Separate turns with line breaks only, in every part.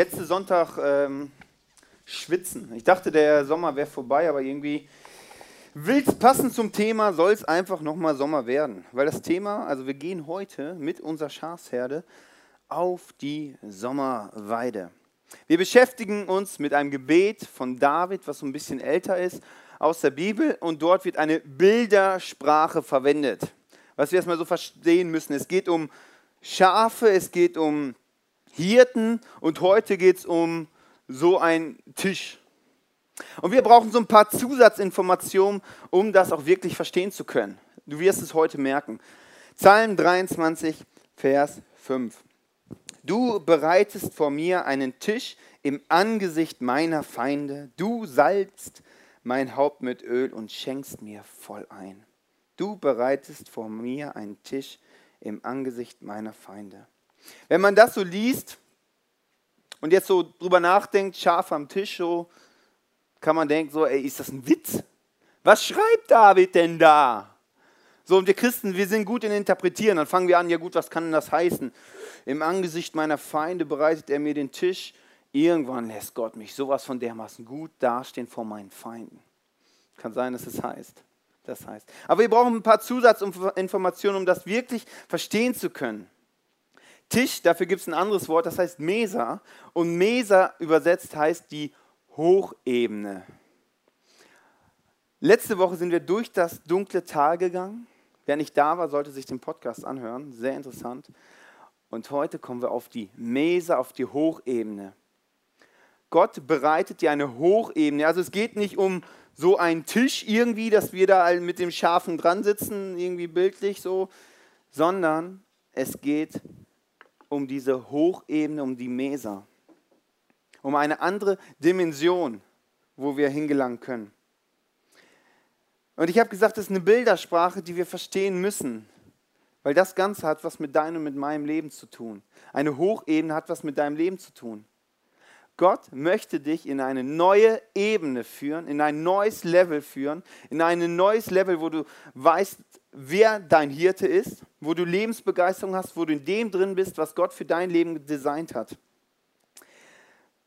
letzte Sonntag ähm, schwitzen. Ich dachte, der Sommer wäre vorbei, aber irgendwie will es passend zum Thema, soll es einfach nochmal Sommer werden. Weil das Thema, also wir gehen heute mit unserer Schafsherde auf die Sommerweide. Wir beschäftigen uns mit einem Gebet von David, was so ein bisschen älter ist, aus der Bibel und dort wird eine Bildersprache verwendet. Was wir erstmal so verstehen müssen. Es geht um Schafe, es geht um Hirten und heute geht es um so einen Tisch. Und wir brauchen so ein paar Zusatzinformationen, um das auch wirklich verstehen zu können. Du wirst es heute merken. Psalm 23, Vers 5. Du bereitest vor mir einen Tisch im Angesicht meiner Feinde. Du salzt mein Haupt mit Öl und schenkst mir voll ein. Du bereitest vor mir einen Tisch im Angesicht meiner Feinde. Wenn man das so liest und jetzt so drüber nachdenkt, scharf am Tisch, so kann man denken, so, ey, ist das ein Witz? Was schreibt David denn da? So, und wir Christen, wir sind gut in Interpretieren. Dann fangen wir an, ja gut, was kann denn das heißen? Im Angesicht meiner Feinde bereitet er mir den Tisch. Irgendwann lässt Gott mich sowas von dermaßen gut dastehen vor meinen Feinden. Kann sein, dass es heißt. Das heißt. Aber wir brauchen ein paar Zusatzinformationen, um das wirklich verstehen zu können. Tisch, dafür gibt es ein anderes Wort, das heißt Mesa. Und Mesa übersetzt heißt die Hochebene. Letzte Woche sind wir durch das dunkle Tal gegangen. Wer nicht da war, sollte sich den Podcast anhören. Sehr interessant. Und heute kommen wir auf die Mesa, auf die Hochebene. Gott bereitet dir eine Hochebene. Also es geht nicht um so einen Tisch irgendwie, dass wir da mit dem Schafen dran sitzen, irgendwie bildlich so, sondern es geht um diese Hochebene, um die Mesa, um eine andere Dimension, wo wir hingelangen können. Und ich habe gesagt, das ist eine Bildersprache, die wir verstehen müssen, weil das Ganze hat was mit deinem und mit meinem Leben zu tun. Eine Hochebene hat was mit deinem Leben zu tun. Gott möchte dich in eine neue Ebene führen, in ein neues Level führen, in ein neues Level, wo du weißt, wer dein Hirte ist, wo du Lebensbegeisterung hast, wo du in dem drin bist, was Gott für dein Leben designt hat.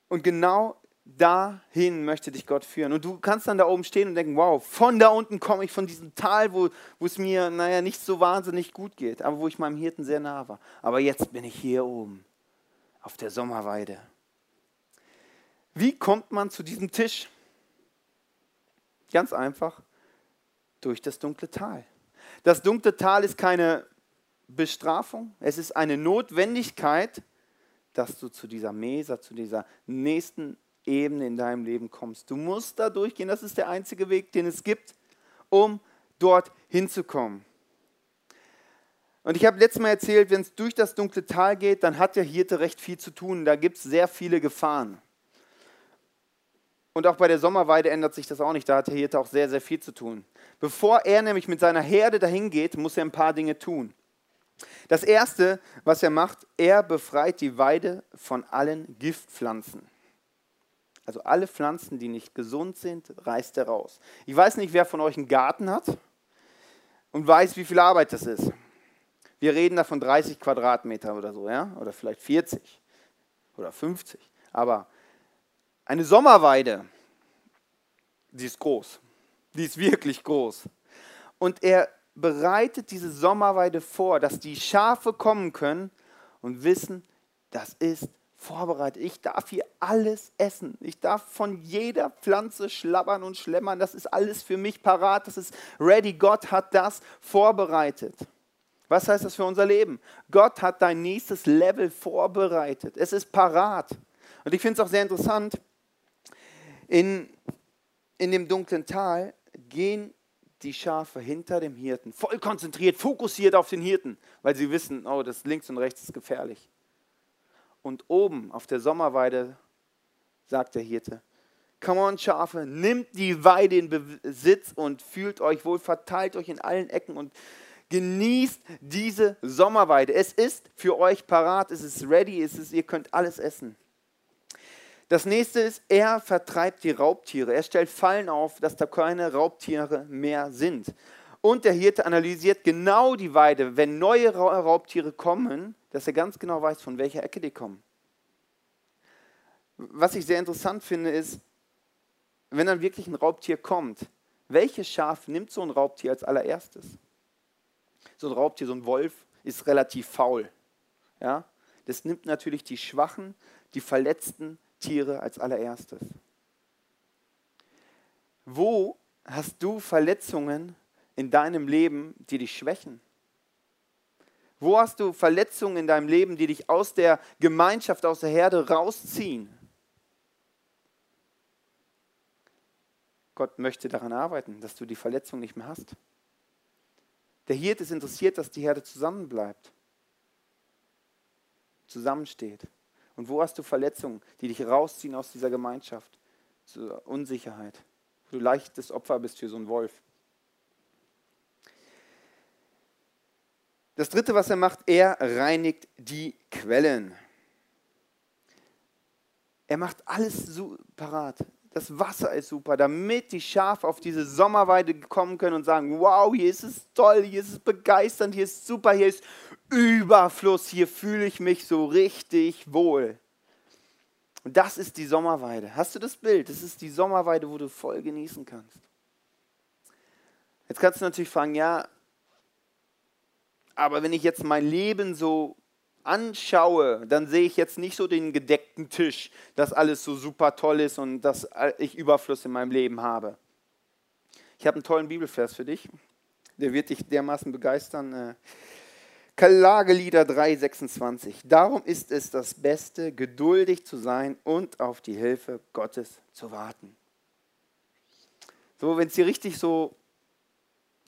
Und genau dahin möchte dich Gott führen. Und du kannst dann da oben stehen und denken, wow, von da unten komme ich, von diesem Tal, wo, wo es mir, naja, nicht so wahnsinnig gut geht, aber wo ich meinem Hirten sehr nah war. Aber jetzt bin ich hier oben, auf der Sommerweide. Wie kommt man zu diesem Tisch? Ganz einfach, durch das dunkle Tal. Das dunkle Tal ist keine Bestrafung, es ist eine Notwendigkeit, dass du zu dieser Mesa, zu dieser nächsten Ebene in deinem Leben kommst. Du musst da durchgehen, das ist der einzige Weg, den es gibt, um dort hinzukommen. Und ich habe letztes Mal erzählt, wenn es durch das dunkle Tal geht, dann hat der Hirte recht viel zu tun. Da gibt es sehr viele Gefahren. Und auch bei der Sommerweide ändert sich das auch nicht. Da hat der Hirte auch sehr, sehr viel zu tun. Bevor er nämlich mit seiner Herde dahin geht, muss er ein paar Dinge tun. Das erste, was er macht, er befreit die Weide von allen Giftpflanzen. Also alle Pflanzen, die nicht gesund sind, reißt er raus. Ich weiß nicht, wer von euch einen Garten hat und weiß, wie viel Arbeit das ist. Wir reden da von 30 Quadratmeter oder so, ja? Oder vielleicht 40 oder 50. Aber eine Sommerweide, die ist groß. Die ist wirklich groß. Und er bereitet diese Sommerweide vor, dass die Schafe kommen können und wissen, das ist vorbereitet. Ich darf hier alles essen. Ich darf von jeder Pflanze schlabbern und schlemmern. Das ist alles für mich parat. Das ist ready. Gott hat das vorbereitet. Was heißt das für unser Leben? Gott hat dein nächstes Level vorbereitet. Es ist parat. Und ich finde es auch sehr interessant, in, in dem dunklen Tal gehen die Schafe hinter dem Hirten, voll konzentriert, fokussiert auf den Hirten, weil sie wissen, oh, das links und rechts ist gefährlich. Und oben auf der Sommerweide sagt der Hirte, Come on, Schafe, nimmt die Weide in Besitz und fühlt euch wohl, verteilt euch in allen Ecken und genießt diese Sommerweide. Es ist für euch parat, es ist ready, es ist, ihr könnt alles essen. Das nächste ist, er vertreibt die Raubtiere. Er stellt Fallen auf, dass da keine Raubtiere mehr sind. Und der Hirte analysiert genau die Weide, wenn neue Raubtiere kommen, dass er ganz genau weiß, von welcher Ecke die kommen. was ich sehr interessant finde, ist, wenn dann wirklich ein Raubtier kommt, welches Schaf nimmt so ein Raubtier als allererstes? So ein Raubtier, so ein Wolf, ist relativ faul. Ja? Das nimmt natürlich die schwachen, die verletzten Tiere als allererstes. Wo hast du Verletzungen in deinem Leben, die dich schwächen? Wo hast du Verletzungen in deinem Leben, die dich aus der Gemeinschaft, aus der Herde rausziehen? Gott möchte daran arbeiten, dass du die Verletzung nicht mehr hast. Der Hirte ist interessiert, dass die Herde zusammenbleibt, zusammensteht. Und wo hast du Verletzungen, die dich rausziehen aus dieser Gemeinschaft, zur Unsicherheit, wo du leichtes Opfer bist für so einen Wolf? Das dritte, was er macht, er reinigt die Quellen. Er macht alles so parat. Das Wasser ist super, damit die Schafe auf diese Sommerweide kommen können und sagen, wow, hier ist es toll, hier ist es begeisternd, hier ist super, hier ist Überfluss, hier fühle ich mich so richtig wohl. Und das ist die Sommerweide. Hast du das Bild? Das ist die Sommerweide, wo du voll genießen kannst. Jetzt kannst du natürlich fragen, ja, aber wenn ich jetzt mein Leben so anschaue, dann sehe ich jetzt nicht so den gedeckten Tisch, dass alles so super toll ist und dass ich Überfluss in meinem Leben habe. Ich habe einen tollen Bibelvers für dich. Der wird dich dermaßen begeistern. Äh, Klagelieder 3,26. Darum ist es das Beste, geduldig zu sein und auf die Hilfe Gottes zu warten. So, wenn es dir richtig so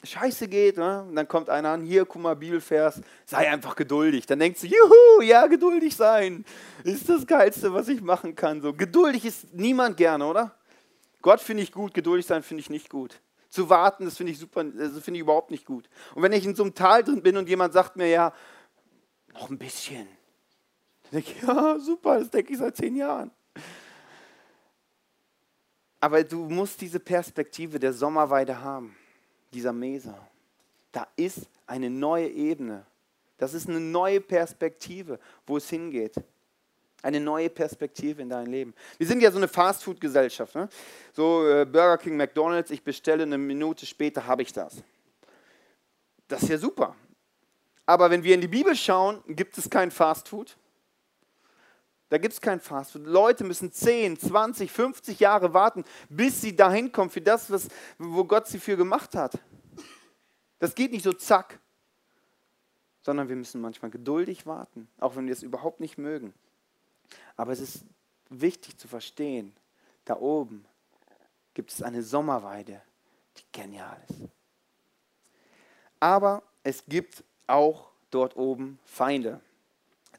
scheiße geht, ne? und dann kommt einer an, hier, guck mal, Bibelvers, sei einfach geduldig. Dann denkst du, juhu, ja, geduldig sein ist das Geilste, was ich machen kann. So, geduldig ist niemand gerne, oder? Gott finde ich gut, geduldig sein finde ich nicht gut. Zu warten, das finde ich super, das finde ich überhaupt nicht gut. Und wenn ich in so einem Tal drin bin und jemand sagt mir, ja, noch ein bisschen, dann denke ich, ja, super, das denke ich seit zehn Jahren. Aber du musst diese Perspektive der Sommerweide haben dieser Mesa. Da ist eine neue Ebene. Das ist eine neue Perspektive, wo es hingeht. Eine neue Perspektive in dein Leben. Wir sind ja so eine Fastfood-Gesellschaft. Ne? So äh, Burger King, McDonald's, ich bestelle eine Minute später, habe ich das. Das ist ja super. Aber wenn wir in die Bibel schauen, gibt es kein Fastfood. Da gibt es kein Fastfood. Leute müssen 10, 20, 50 Jahre warten, bis sie dahin kommen für das, was, wo Gott sie für gemacht hat. Das geht nicht so zack, sondern wir müssen manchmal geduldig warten, auch wenn wir es überhaupt nicht mögen. Aber es ist wichtig zu verstehen, da oben gibt es eine Sommerweide, die genial ist. Aber es gibt auch dort oben Feinde.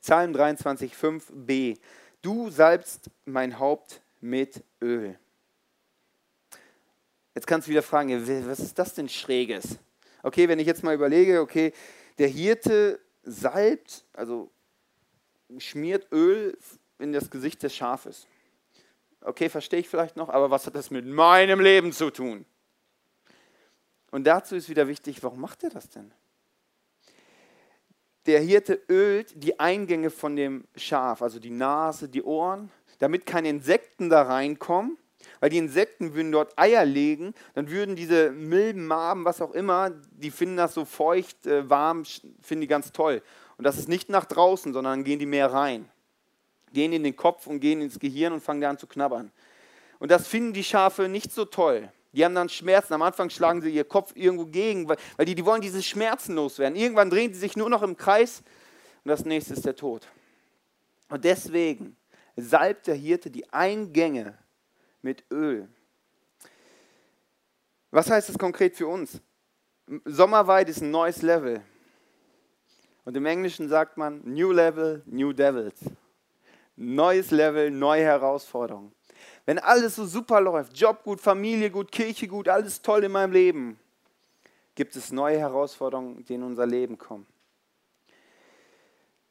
Psalm 23, 5b. Du salbst mein Haupt mit Öl. Jetzt kannst du wieder fragen, was ist das denn Schräges? Okay, wenn ich jetzt mal überlege, okay, der Hirte salbt, also schmiert Öl in das Gesicht des Schafes. Okay, verstehe ich vielleicht noch, aber was hat das mit meinem Leben zu tun? Und dazu ist wieder wichtig, warum macht er das denn? Der Hirte ölt die Eingänge von dem Schaf, also die Nase, die Ohren, damit keine Insekten da reinkommen, weil die Insekten würden dort Eier legen, dann würden diese Milben, Maben, was auch immer, die finden das so feucht, äh, warm, finden die ganz toll. Und das ist nicht nach draußen, sondern gehen die mehr rein. Gehen in den Kopf und gehen ins Gehirn und fangen da an zu knabbern. Und das finden die Schafe nicht so toll. Die haben dann Schmerzen. Am Anfang schlagen sie ihr Kopf irgendwo gegen, weil, die, die wollen diese Schmerzen loswerden. Irgendwann drehen sie sich nur noch im Kreis und das nächste ist der Tod. Und deswegen salbt der Hirte die Eingänge mit Öl. Was heißt das konkret für uns? Sommerweid ist ein neues Level. Und im Englischen sagt man New Level, New Devils. Neues Level, neue Herausforderungen. Wenn alles so super läuft, Job gut, Familie gut, Kirche gut, alles toll in meinem Leben, gibt es neue Herausforderungen, die in unser Leben kommen.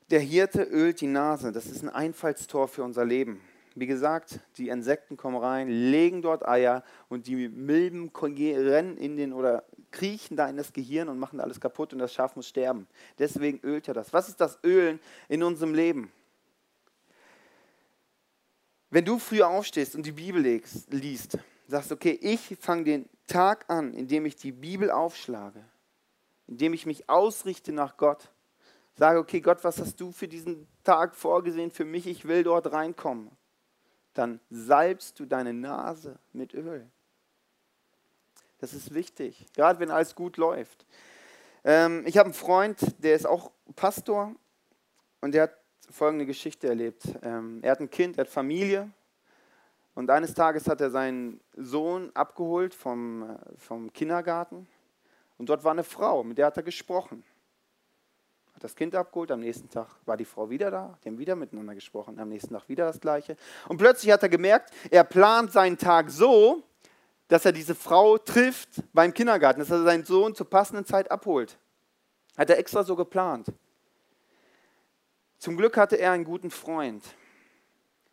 Der Hirte ölt die Nase, das ist ein Einfallstor für unser Leben. Wie gesagt, die Insekten kommen rein, legen dort Eier und die Milben rennen in den oder kriechen da in das Gehirn und machen alles kaputt und das Schaf muss sterben. Deswegen ölt er das. Was ist das Ölen in unserem Leben? Wenn du früh aufstehst und die Bibel liest, sagst, okay, ich fange den Tag an, indem ich die Bibel aufschlage, indem ich mich ausrichte nach Gott, sage, okay, Gott, was hast du für diesen Tag vorgesehen für mich? Ich will dort reinkommen. Dann salbst du deine Nase mit Öl. Das ist wichtig, gerade wenn alles gut läuft. Ähm, ich habe einen Freund, der ist auch Pastor und der hat folgende Geschichte erlebt. Ähm, er hat ein Kind, er hat Familie und eines Tages hat er seinen Sohn abgeholt vom, äh, vom Kindergarten und dort war eine Frau, mit der hat er gesprochen. Hat das Kind abgeholt, am nächsten Tag war die Frau wieder da, die haben wieder miteinander gesprochen, am nächsten Tag wieder das Gleiche. Und plötzlich hat er gemerkt, er plant seinen Tag so, dass er diese Frau trifft beim Kindergarten, dass er seinen Sohn zur passenden Zeit abholt. Hat er extra so geplant. Zum Glück hatte er einen guten Freund,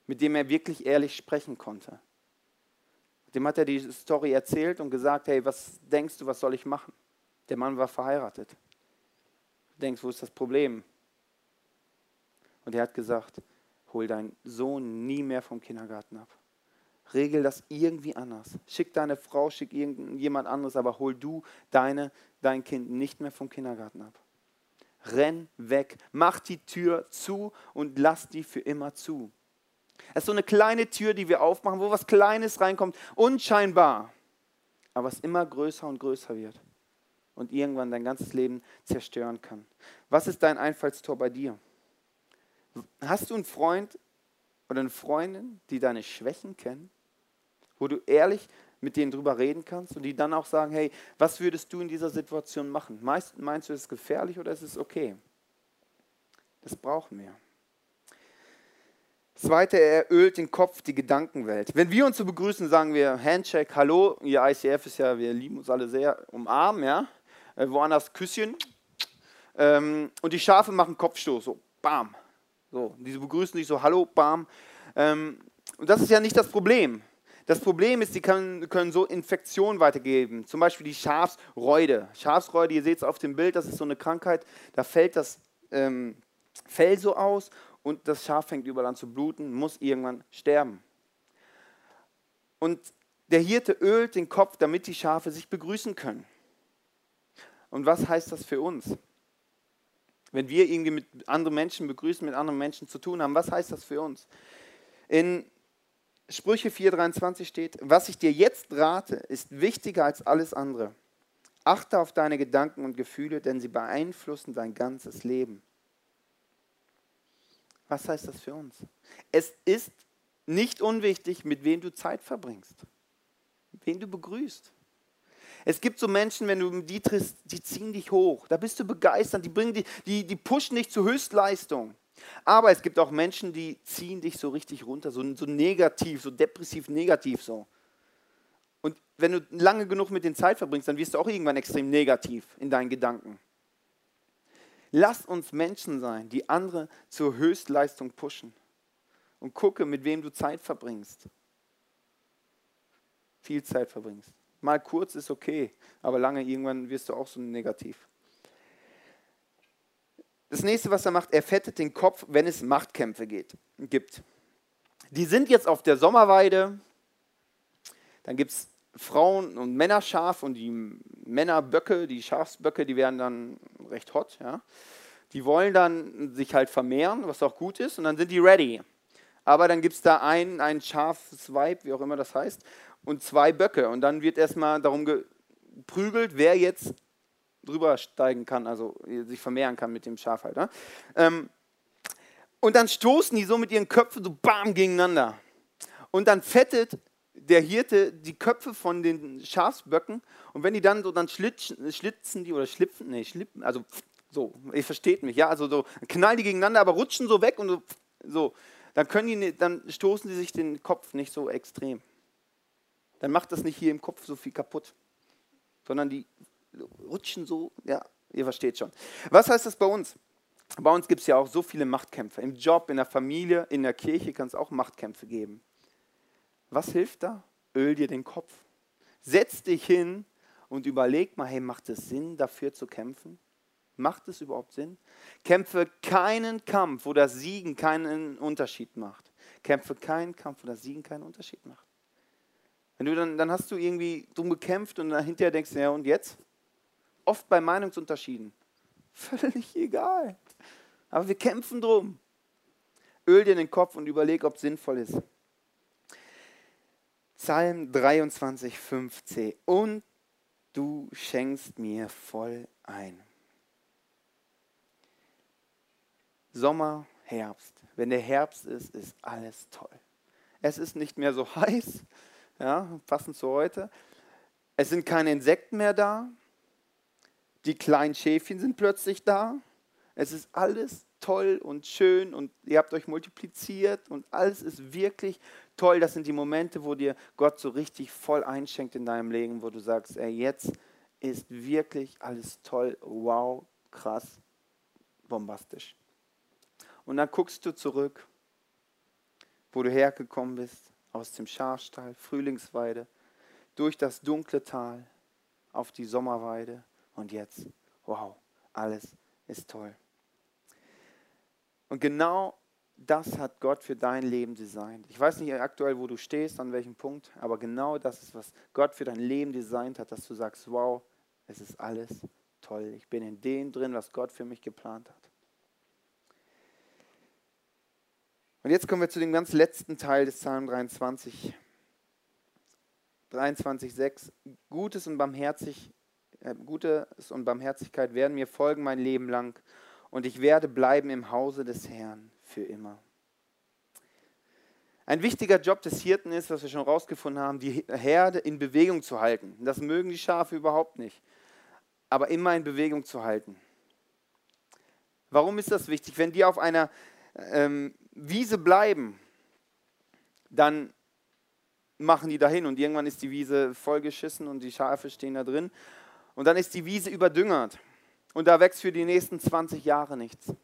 mit dem er wirklich ehrlich sprechen konnte. Dem hat er die Story erzählt und gesagt, hey, was denkst du, was soll ich machen? Der Mann war verheiratet. Du denkst, wo ist das Problem? Und er hat gesagt, hol deinen Sohn nie mehr vom Kindergarten ab. Regel das irgendwie anders. Schick deine Frau, schick irgendjemand anderes, aber hol du deine, dein Kind nicht mehr vom Kindergarten ab. Renn weg, mach die Tür zu und lass die für immer zu. Es ist so eine kleine Tür, die wir aufmachen, wo was Kleines reinkommt, unscheinbar, aber es immer größer und größer wird und irgendwann dein ganzes Leben zerstören kann. Was ist dein Einfallstor bei dir? Hast du einen Freund oder eine Freundin, die deine Schwächen kennen? Wo du ehrlich mit denen drüber reden kannst und die dann auch sagen, hey, was würdest du in dieser Situation machen? Meist, meinst du, es ist gefährlich oder ist es okay? Das brauchen wir. Zweite, er ölt den Kopf, die Gedankenwelt. Wenn wir uns so begrüßen, sagen wir Handshake, Hallo. Ihr ICF ist ja, wir lieben uns alle sehr, umarmen, ja. Äh, woanders Küsschen. Ähm, und die Schafe machen Kopfstoß, so, bam. So, diese begrüßen sich so, Hallo, bam. Ähm, und das ist ja nicht das Problem. Das Problem ist, sie können, können, so Infektionen weitergeben. Zum Beispiel die Schafsräude. Schafsräude, ihr seht es auf dem Bild, das ist so eine Krankheit, da fällt das ähm, Fell so aus und das Schaf fängt überall an zu bluten, muss irgendwann sterben. Und der Hirte ölt den Kopf, damit die Schafe sich begrüßen können. Und was heißt das für uns? Wenn wir irgendwie mit anderen Menschen begrüßen, mit anderen Menschen zu tun haben, was heißt das für uns? In Sprüche 4,23 steht, was ich dir jetzt rate, ist wichtiger als alles andere. Achte auf deine Gedanken und Gefühle, denn sie beeinflussen dein ganzes Leben. Was heißt das für uns? Es ist nicht unwichtig, mit wem du Zeit verbringst, wen du begrüßt. Es gibt so Menschen, wenn du die triffst, die ziehen dich hoch. Da bist du begeistert, die, bringen die, die, die pushen dich zur Höchstleistung. Aber es gibt auch Menschen, die ziehen dich so richtig runter, so, so negativ, so depressiv negativ so. Und wenn du lange genug mit den Zeit verbringst, dann wirst du auch irgendwann extrem negativ in deinen Gedanken. Lass uns Menschen sein, die andere zur Höchstleistung pushen. Und gucke, mit wem du Zeit verbringst. Viel Zeit verbringst. Mal kurz ist okay, aber lange irgendwann wirst du auch so negativ. Das nächste, was er macht, er fettet den Kopf, wenn es Machtkämpfe geht, gibt. Die sind jetzt auf der Sommerweide. Dann gibt es Frauen- und Männerschaf und die Männerböcke, die Schafsböcke, die werden dann recht hot. Ja. Die wollen dann sich halt vermehren, was auch gut ist, und dann sind die ready. Aber dann gibt es da ein, ein scharfes Weib, wie auch immer das heißt, und zwei Böcke. Und dann wird erstmal darum geprügelt, wer jetzt drüber steigen kann, also sich vermehren kann mit dem Schafhalter. Ähm, und dann stoßen die so mit ihren Köpfen so bam gegeneinander. Und dann fettet der Hirte die Köpfe von den Schafsböcken und wenn die dann so, dann schlitzen, schlitzen die oder schlüpfen, nee, schlippen, also so, ihr versteht mich, ja, also so knallen die gegeneinander, aber rutschen so weg und so, so. dann können die, dann stoßen die sich den Kopf nicht so extrem. Dann macht das nicht hier im Kopf so viel kaputt, sondern die rutschen so, ja, ihr versteht schon. Was heißt das bei uns? Bei uns gibt es ja auch so viele Machtkämpfe. Im Job, in der Familie, in der Kirche kann es auch Machtkämpfe geben. Was hilft da? Öl dir den Kopf. Setz dich hin und überleg mal, hey, macht es Sinn, dafür zu kämpfen? Macht es überhaupt Sinn? Kämpfe keinen Kampf, wo das Siegen keinen Unterschied macht. Kämpfe keinen Kampf oder Siegen keinen Unterschied macht. Wenn du dann, dann hast du irgendwie drum gekämpft und dann hinterher denkst, ja und jetzt? Oft bei Meinungsunterschieden. Völlig egal. Aber wir kämpfen drum. Öl dir den Kopf und überleg, ob es sinnvoll ist. Psalm 23, 5c. Und du schenkst mir voll ein. Sommer, Herbst. Wenn der Herbst ist, ist alles toll. Es ist nicht mehr so heiß, ja, passend zu heute. Es sind keine Insekten mehr da. Die kleinen Schäfchen sind plötzlich da. Es ist alles toll und schön und ihr habt euch multipliziert und alles ist wirklich toll. Das sind die Momente, wo dir Gott so richtig voll einschenkt in deinem Leben, wo du sagst, ey, jetzt ist wirklich alles toll, wow, krass, bombastisch. Und dann guckst du zurück, wo du hergekommen bist, aus dem Schafstall, Frühlingsweide, durch das dunkle Tal auf die Sommerweide und jetzt, wow, alles ist toll. Und genau das hat Gott für dein Leben designt. Ich weiß nicht aktuell, wo du stehst, an welchem Punkt, aber genau das ist, was Gott für dein Leben designt hat, dass du sagst, wow, es ist alles toll. Ich bin in dem drin, was Gott für mich geplant hat. Und jetzt kommen wir zu dem ganz letzten Teil des Psalm 23. 23,6. Gutes und barmherzig, Gutes und Barmherzigkeit werden mir folgen mein Leben lang und ich werde bleiben im Hause des Herrn für immer. Ein wichtiger Job des Hirten ist, was wir schon rausgefunden haben, die Herde in Bewegung zu halten. Das mögen die Schafe überhaupt nicht, aber immer in Bewegung zu halten. Warum ist das wichtig? Wenn die auf einer ähm, Wiese bleiben, dann machen die dahin und irgendwann ist die Wiese vollgeschissen und die Schafe stehen da drin und dann ist die Wiese überdüngert. Und da wächst für die nächsten 20 Jahre nichts.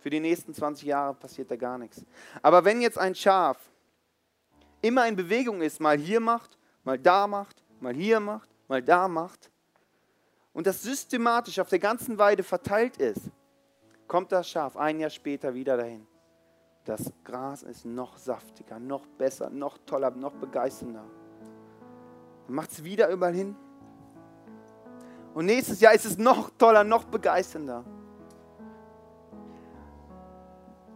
Für die nächsten 20 Jahre passiert da gar nichts. Aber wenn jetzt ein Schaf immer in Bewegung ist, mal hier macht, mal da macht, mal hier macht, mal da macht, und das systematisch auf der ganzen Weide verteilt ist, kommt das Schaf ein Jahr später wieder dahin. Das Gras ist noch saftiger, noch besser, noch toller, noch begeisternder. Macht es wieder überall hin und nächstes Jahr ist es noch toller, noch begeisternder.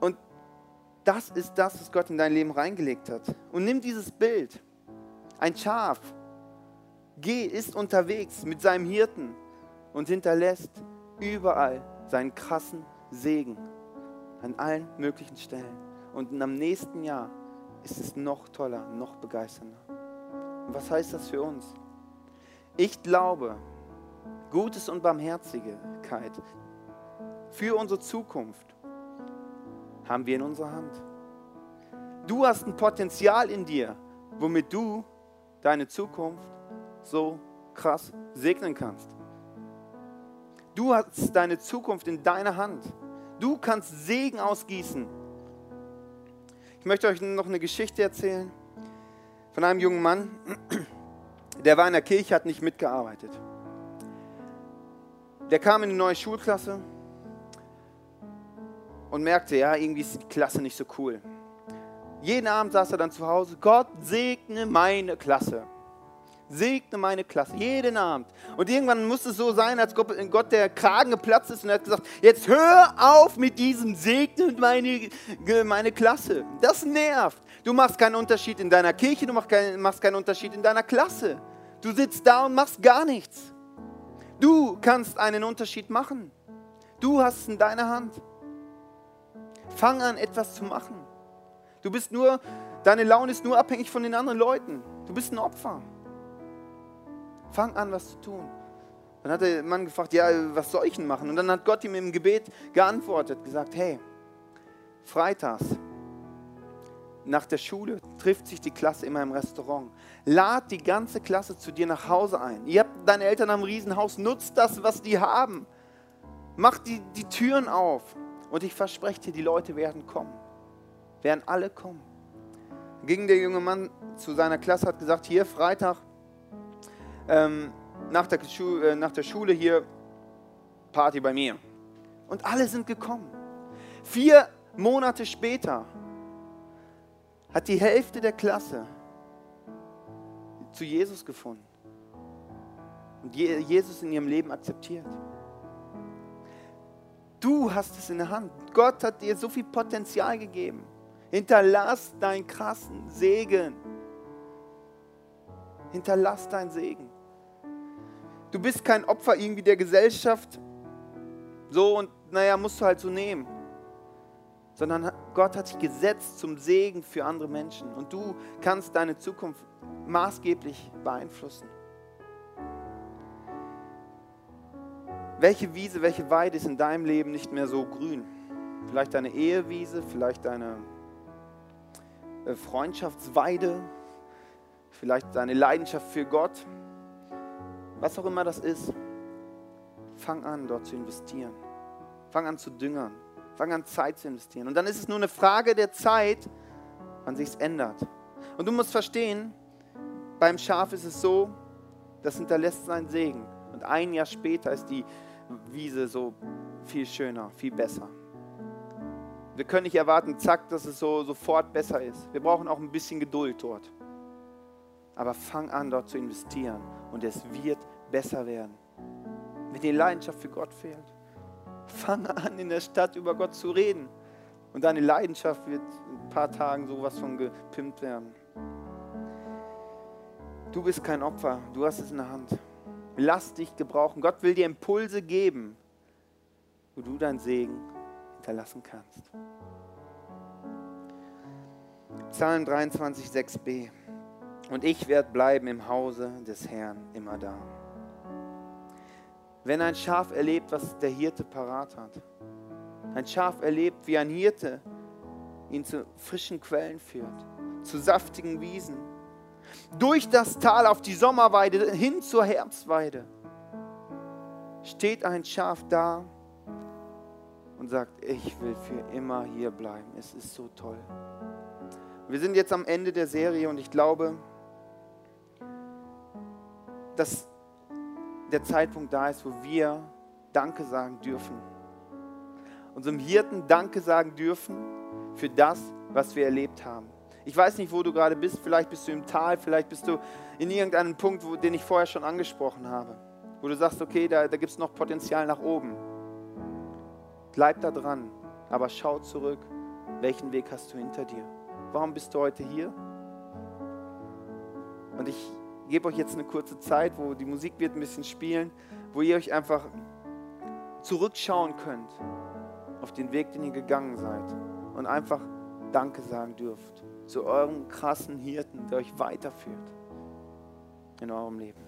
Und das ist das, was Gott in dein Leben reingelegt hat. Und nimm dieses Bild. Ein Schaf geht, ist unterwegs mit seinem Hirten und hinterlässt überall seinen krassen Segen an allen möglichen Stellen. Und am nächsten Jahr ist es noch toller, noch begeisternder. Und was heißt das für uns? Ich glaube, Gutes und Barmherzigkeit für unsere Zukunft haben wir in unserer Hand. Du hast ein Potenzial in dir, womit du deine Zukunft so krass segnen kannst. Du hast deine Zukunft in deiner Hand. Du kannst Segen ausgießen. Ich möchte euch noch eine Geschichte erzählen von einem jungen Mann, der war in der Kirche, hat nicht mitgearbeitet der kam in eine neue Schulklasse und merkte, ja, irgendwie ist die Klasse nicht so cool. Jeden Abend saß er dann zu Hause, Gott segne meine Klasse. Segne meine Klasse, jeden Abend. Und irgendwann musste es so sein, als Gott der Kragen geplatzt ist und er hat gesagt, jetzt hör auf mit diesem Segne meine, meine Klasse. Das nervt. Du machst keinen Unterschied in deiner Kirche, du machst keinen, machst keinen Unterschied in deiner Klasse. Du sitzt da und machst gar nichts. Du kannst einen Unterschied machen. Du hast es in deiner Hand. Fang an, etwas zu machen. Du bist nur, deine Laune ist nur abhängig von den anderen Leuten. Du bist ein Opfer. Fang an, was zu tun. Dann hat der Mann gefragt, ja, was soll ich denn machen? Und dann hat Gott ihm im Gebet geantwortet, gesagt, hey, freitags nach der Schule trifft sich die Klasse immer im Restaurant. Lad die ganze Klasse zu dir nach Hause ein. Ihr habt deine Eltern am Riesenhaus, nutzt das, was die haben. Mach die, die Türen auf. Und ich verspreche dir, die Leute werden kommen. Werden alle kommen. Ging der junge Mann zu seiner Klasse, hat gesagt, hier Freitag ähm, nach, der äh, nach der Schule hier Party bei mir. Und alle sind gekommen. Vier Monate später hat die Hälfte der Klasse zu Jesus gefunden und Jesus in ihrem Leben akzeptiert. Du hast es in der Hand. Gott hat dir so viel Potenzial gegeben. Hinterlass deinen krassen Segen. Hinterlass deinen Segen. Du bist kein Opfer irgendwie der Gesellschaft. So und naja, musst du halt so nehmen. Sondern Gott hat dich gesetzt zum Segen für andere Menschen. Und du kannst deine Zukunft maßgeblich beeinflussen. Welche Wiese, welche Weide ist in deinem Leben nicht mehr so grün? Vielleicht deine Ehewiese, vielleicht deine äh, Freundschaftsweide, vielleicht deine Leidenschaft für Gott. Was auch immer das ist, fang an, dort zu investieren. Fang an zu düngern. Fang an, Zeit zu investieren. Und dann ist es nur eine Frage der Zeit, wann sich es ändert. Und du musst verstehen, beim Schaf ist es so, das hinterlässt seinen Segen. Und ein Jahr später ist die Wiese so viel schöner, viel besser. Wir können nicht erwarten, zack, dass es so sofort besser ist. Wir brauchen auch ein bisschen Geduld dort. Aber fang an, dort zu investieren und es wird besser werden. Wenn die Leidenschaft für Gott fehlt, fang an, in der Stadt über Gott zu reden. Und deine Leidenschaft wird in ein paar Tagen sowas von gepimpt werden. Du bist kein Opfer, du hast es in der Hand. Lass dich gebrauchen. Gott will dir Impulse geben, wo du deinen Segen hinterlassen kannst. Psalm 23, 6b. Und ich werde bleiben im Hause des Herrn immer da. Wenn ein Schaf erlebt, was der Hirte parat hat, ein Schaf erlebt, wie ein Hirte ihn zu frischen Quellen führt, zu saftigen Wiesen, durch das Tal auf die Sommerweide hin zur Herbstweide, steht ein Schaf da und sagt, ich will für immer hier bleiben. Es ist so toll. Wir sind jetzt am Ende der Serie und ich glaube, dass der Zeitpunkt da ist, wo wir Danke sagen dürfen. Unserem Hirten Danke sagen dürfen für das, was wir erlebt haben. Ich weiß nicht, wo du gerade bist. Vielleicht bist du im Tal, vielleicht bist du in irgendeinem Punkt, wo, den ich vorher schon angesprochen habe. Wo du sagst, okay, da, da gibt es noch Potenzial nach oben. Bleib da dran, aber schau zurück. Welchen Weg hast du hinter dir? Warum bist du heute hier? Und ich gebe euch jetzt eine kurze Zeit, wo die Musik wird ein bisschen spielen, wo ihr euch einfach zurückschauen könnt auf den Weg, den ihr gegangen seid und einfach Danke sagen dürft zu eurem krassen Hirten, der euch weiterführt in eurem Leben.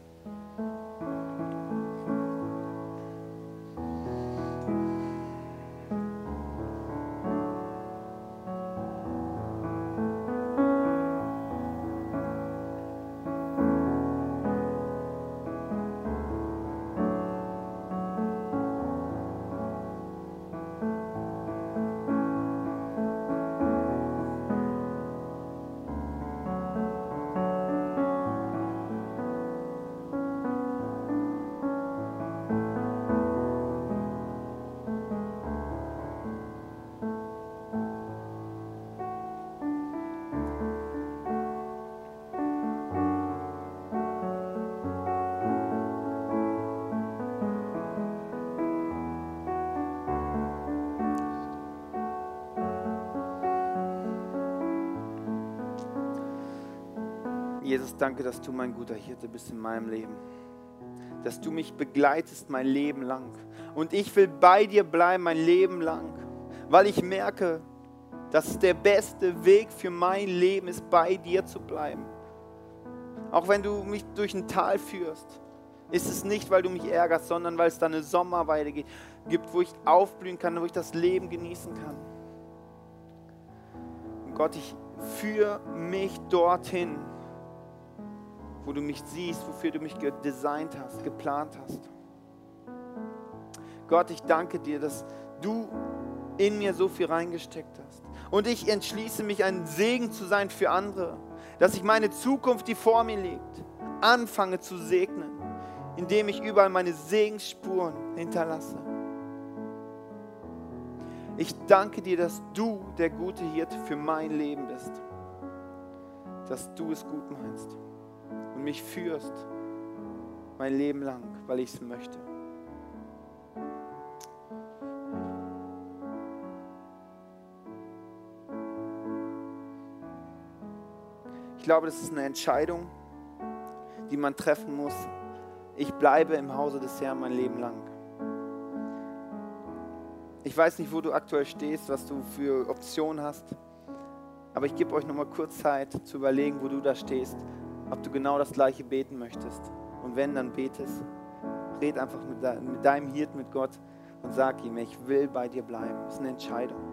Jesus, danke, dass du mein guter Hirte bist in meinem Leben. Dass du mich begleitest mein Leben lang. Und ich will bei dir bleiben mein Leben lang, weil ich merke, dass der beste Weg für mein Leben ist, bei dir zu bleiben. Auch wenn du mich durch ein Tal führst, ist es nicht, weil du mich ärgerst, sondern weil es da eine Sommerweide gibt, wo ich aufblühen kann, wo ich das Leben genießen kann. Und Gott, ich führe mich dorthin, wo du mich siehst, wofür du mich designt hast, geplant hast. Gott, ich danke dir, dass du in mir so viel reingesteckt hast. Und ich entschließe mich, ein Segen zu sein für andere, dass ich meine Zukunft, die vor mir liegt, anfange zu segnen, indem ich überall meine Segensspuren hinterlasse. Ich danke dir, dass du der gute Hirte für mein Leben bist. dass du es gut meinst mich führst mein Leben lang, weil ich es möchte. Ich glaube, das ist eine Entscheidung, die man treffen muss. Ich bleibe im Hause des Herrn mein Leben lang. Ich weiß nicht, wo du aktuell stehst, was du für Optionen hast, aber ich gebe euch noch mal kurz Zeit zu überlegen, wo du da stehst, ob du genau das gleiche beten möchtest. Und wenn, dann betest. Red einfach mit, deinem Hirt, mit Gott und sag ihm, ich will bei dir bleiben. Das ist eine Entscheidung.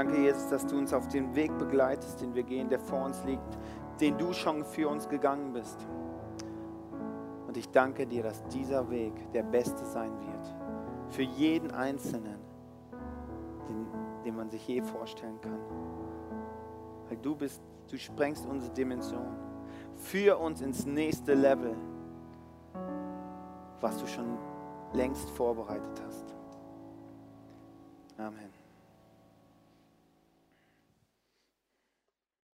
Danke, Jesus, dass du uns auf den Weg begleitest, den wir gehen, der vor uns liegt, den du schon für uns gegangen bist. Und ich danke dir, dass dieser Weg der beste sein wird. Für jeden Einzelnen, den, den man sich je vorstellen kann. Weil du bist, du sprengst unsere Dimension. Führ uns ins nächste Level, was du schon längst vorbereitet hast. Amen.